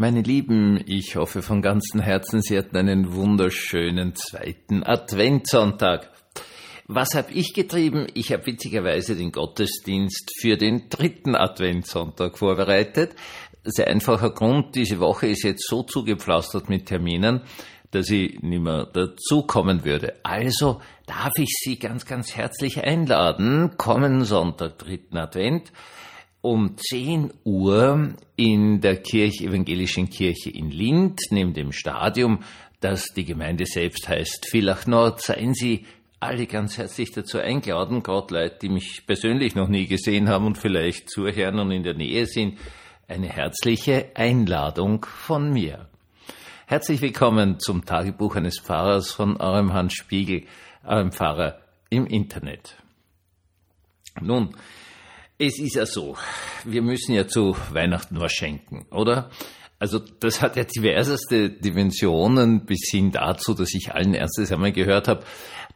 Meine Lieben, ich hoffe von ganzem Herzen, Sie hatten einen wunderschönen zweiten Adventssonntag. Was habe ich getrieben? Ich habe witzigerweise den Gottesdienst für den dritten Adventssonntag vorbereitet. Sehr einfacher Grund, diese Woche ist jetzt so zugepflastert mit Terminen, dass ich nicht mehr dazukommen würde. Also darf ich Sie ganz, ganz herzlich einladen, kommenden Sonntag, dritten Advent, um 10 Uhr in der Kirche, evangelischen Kirche in Lind, neben dem Stadium, das die Gemeinde selbst heißt Villach Nord, seien Sie alle ganz herzlich dazu eingeladen, gerade Leute, die mich persönlich noch nie gesehen haben und vielleicht zuhören und in der Nähe sind, eine herzliche Einladung von mir. Herzlich willkommen zum Tagebuch eines Pfarrers von eurem Hans Spiegel, eurem Pfarrer im Internet. Nun, es ist ja so, wir müssen ja zu Weihnachten was schenken, oder? Also das hat ja diverseste Dimensionen bis hin dazu, dass ich allen Ernstes einmal gehört habe,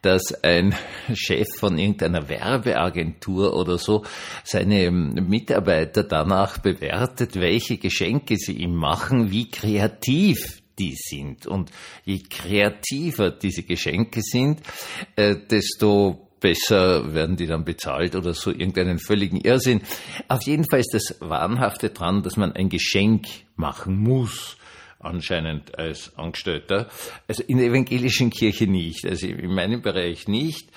dass ein Chef von irgendeiner Werbeagentur oder so seine Mitarbeiter danach bewertet, welche Geschenke sie ihm machen, wie kreativ die sind. Und je kreativer diese Geschenke sind, äh, desto besser werden die dann bezahlt oder so irgendeinen völligen Irrsinn. Auf jeden Fall ist das Wahnhafte dran, dass man ein Geschenk machen muss anscheinend als Angestellter. Also in der evangelischen Kirche nicht, also in meinem Bereich nicht.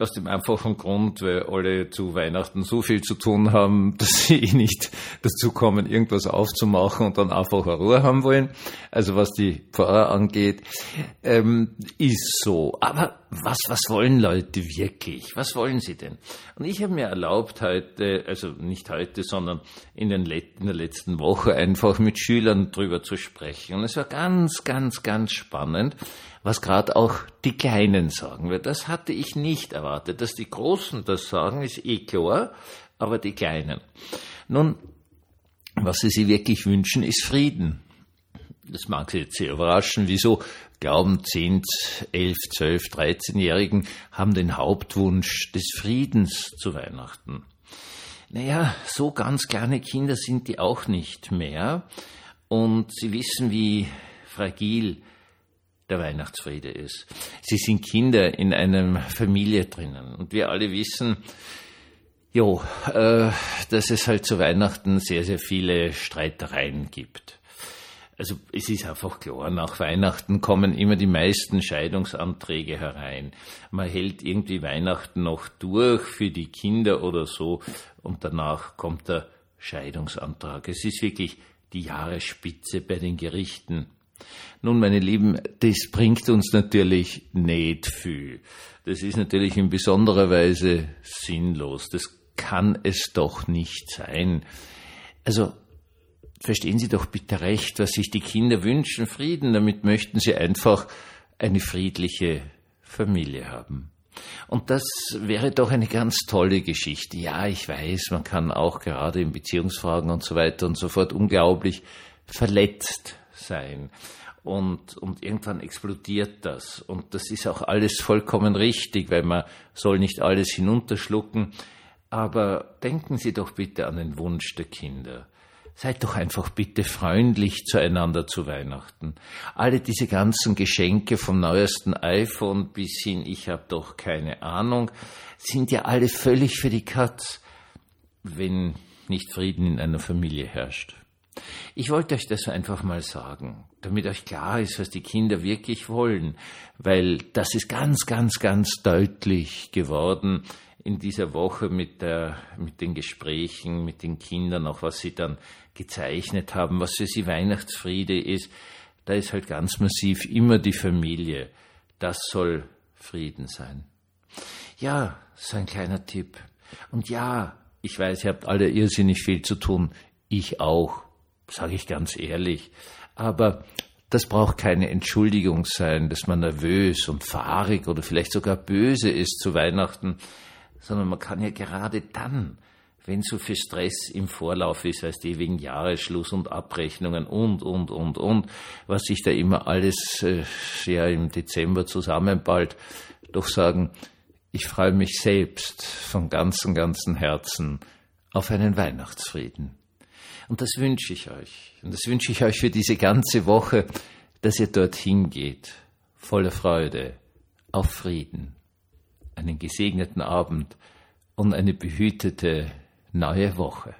Aus dem einfachen Grund, weil alle zu Weihnachten so viel zu tun haben, dass sie eh nicht dazu kommen, irgendwas aufzumachen und dann einfach eine Ruhe haben wollen. Also was die Pfarrer angeht, ähm, ist so. Aber was, was wollen Leute wirklich? Was wollen sie denn? Und ich habe mir erlaubt heute, also nicht heute, sondern in, den, in der letzten Woche einfach mit Schülern drüber zu sprechen. Und es war ganz, ganz, ganz spannend, was gerade auch die Kleinen sagen. Weil das hatte ich nicht erwartet. Dass die Großen das sagen, ist eh klar, aber die Kleinen. Nun, was sie sich wirklich wünschen, ist Frieden. Das mag Sie jetzt sehr überraschen. Wieso glauben 10, 11, 12, 13-Jährigen haben den Hauptwunsch des Friedens zu Weihnachten? Naja, so ganz kleine Kinder sind die auch nicht mehr. Und sie wissen, wie fragil der Weihnachtsfriede ist. Sie sind Kinder in einer Familie drinnen. Und wir alle wissen, jo, äh, dass es halt zu Weihnachten sehr, sehr viele Streitereien gibt. Also es ist einfach klar, nach Weihnachten kommen immer die meisten Scheidungsanträge herein. Man hält irgendwie Weihnachten noch durch für die Kinder oder so und danach kommt der Scheidungsantrag. Es ist wirklich die Jahresspitze bei den Gerichten. Nun, meine Lieben, das bringt uns natürlich nicht viel. Das ist natürlich in besonderer Weise sinnlos. Das kann es doch nicht sein. Also, verstehen Sie doch bitte recht, was sich die Kinder wünschen, Frieden. Damit möchten sie einfach eine friedliche Familie haben. Und das wäre doch eine ganz tolle Geschichte. Ja, ich weiß, man kann auch gerade in Beziehungsfragen und so weiter und so fort unglaublich verletzt sein. Und, und irgendwann explodiert das. Und das ist auch alles vollkommen richtig, weil man soll nicht alles hinunterschlucken. Aber denken Sie doch bitte an den Wunsch der Kinder. Seid doch einfach bitte freundlich zueinander zu Weihnachten. Alle diese ganzen Geschenke vom neuesten iPhone bis hin, ich habe doch keine Ahnung, sind ja alle völlig für die Katz, wenn nicht Frieden in einer Familie herrscht. Ich wollte euch das einfach mal sagen, damit euch klar ist, was die Kinder wirklich wollen, weil das ist ganz, ganz, ganz deutlich geworden in dieser Woche mit, der, mit den Gesprächen mit den Kindern, auch was sie dann gezeichnet haben, was für sie Weihnachtsfriede ist. Da ist halt ganz massiv immer die Familie. Das soll Frieden sein. Ja, so ein kleiner Tipp. Und ja, ich weiß, ihr habt alle irrsinnig viel zu tun. Ich auch sage ich ganz ehrlich. Aber das braucht keine Entschuldigung sein, dass man nervös und fahrig oder vielleicht sogar böse ist zu Weihnachten, sondern man kann ja gerade dann, wenn so viel Stress im Vorlauf ist, weißt du, wegen Jahresschluss und Abrechnungen und, und, und, und, was sich da immer alles äh, ja im Dezember zusammenballt, doch sagen, ich freue mich selbst von ganzem, ganzem Herzen auf einen Weihnachtsfrieden. Und das wünsche ich euch. Und das wünsche ich euch für diese ganze Woche, dass ihr dorthin geht, voller Freude, auf Frieden, einen gesegneten Abend und eine behütete neue Woche.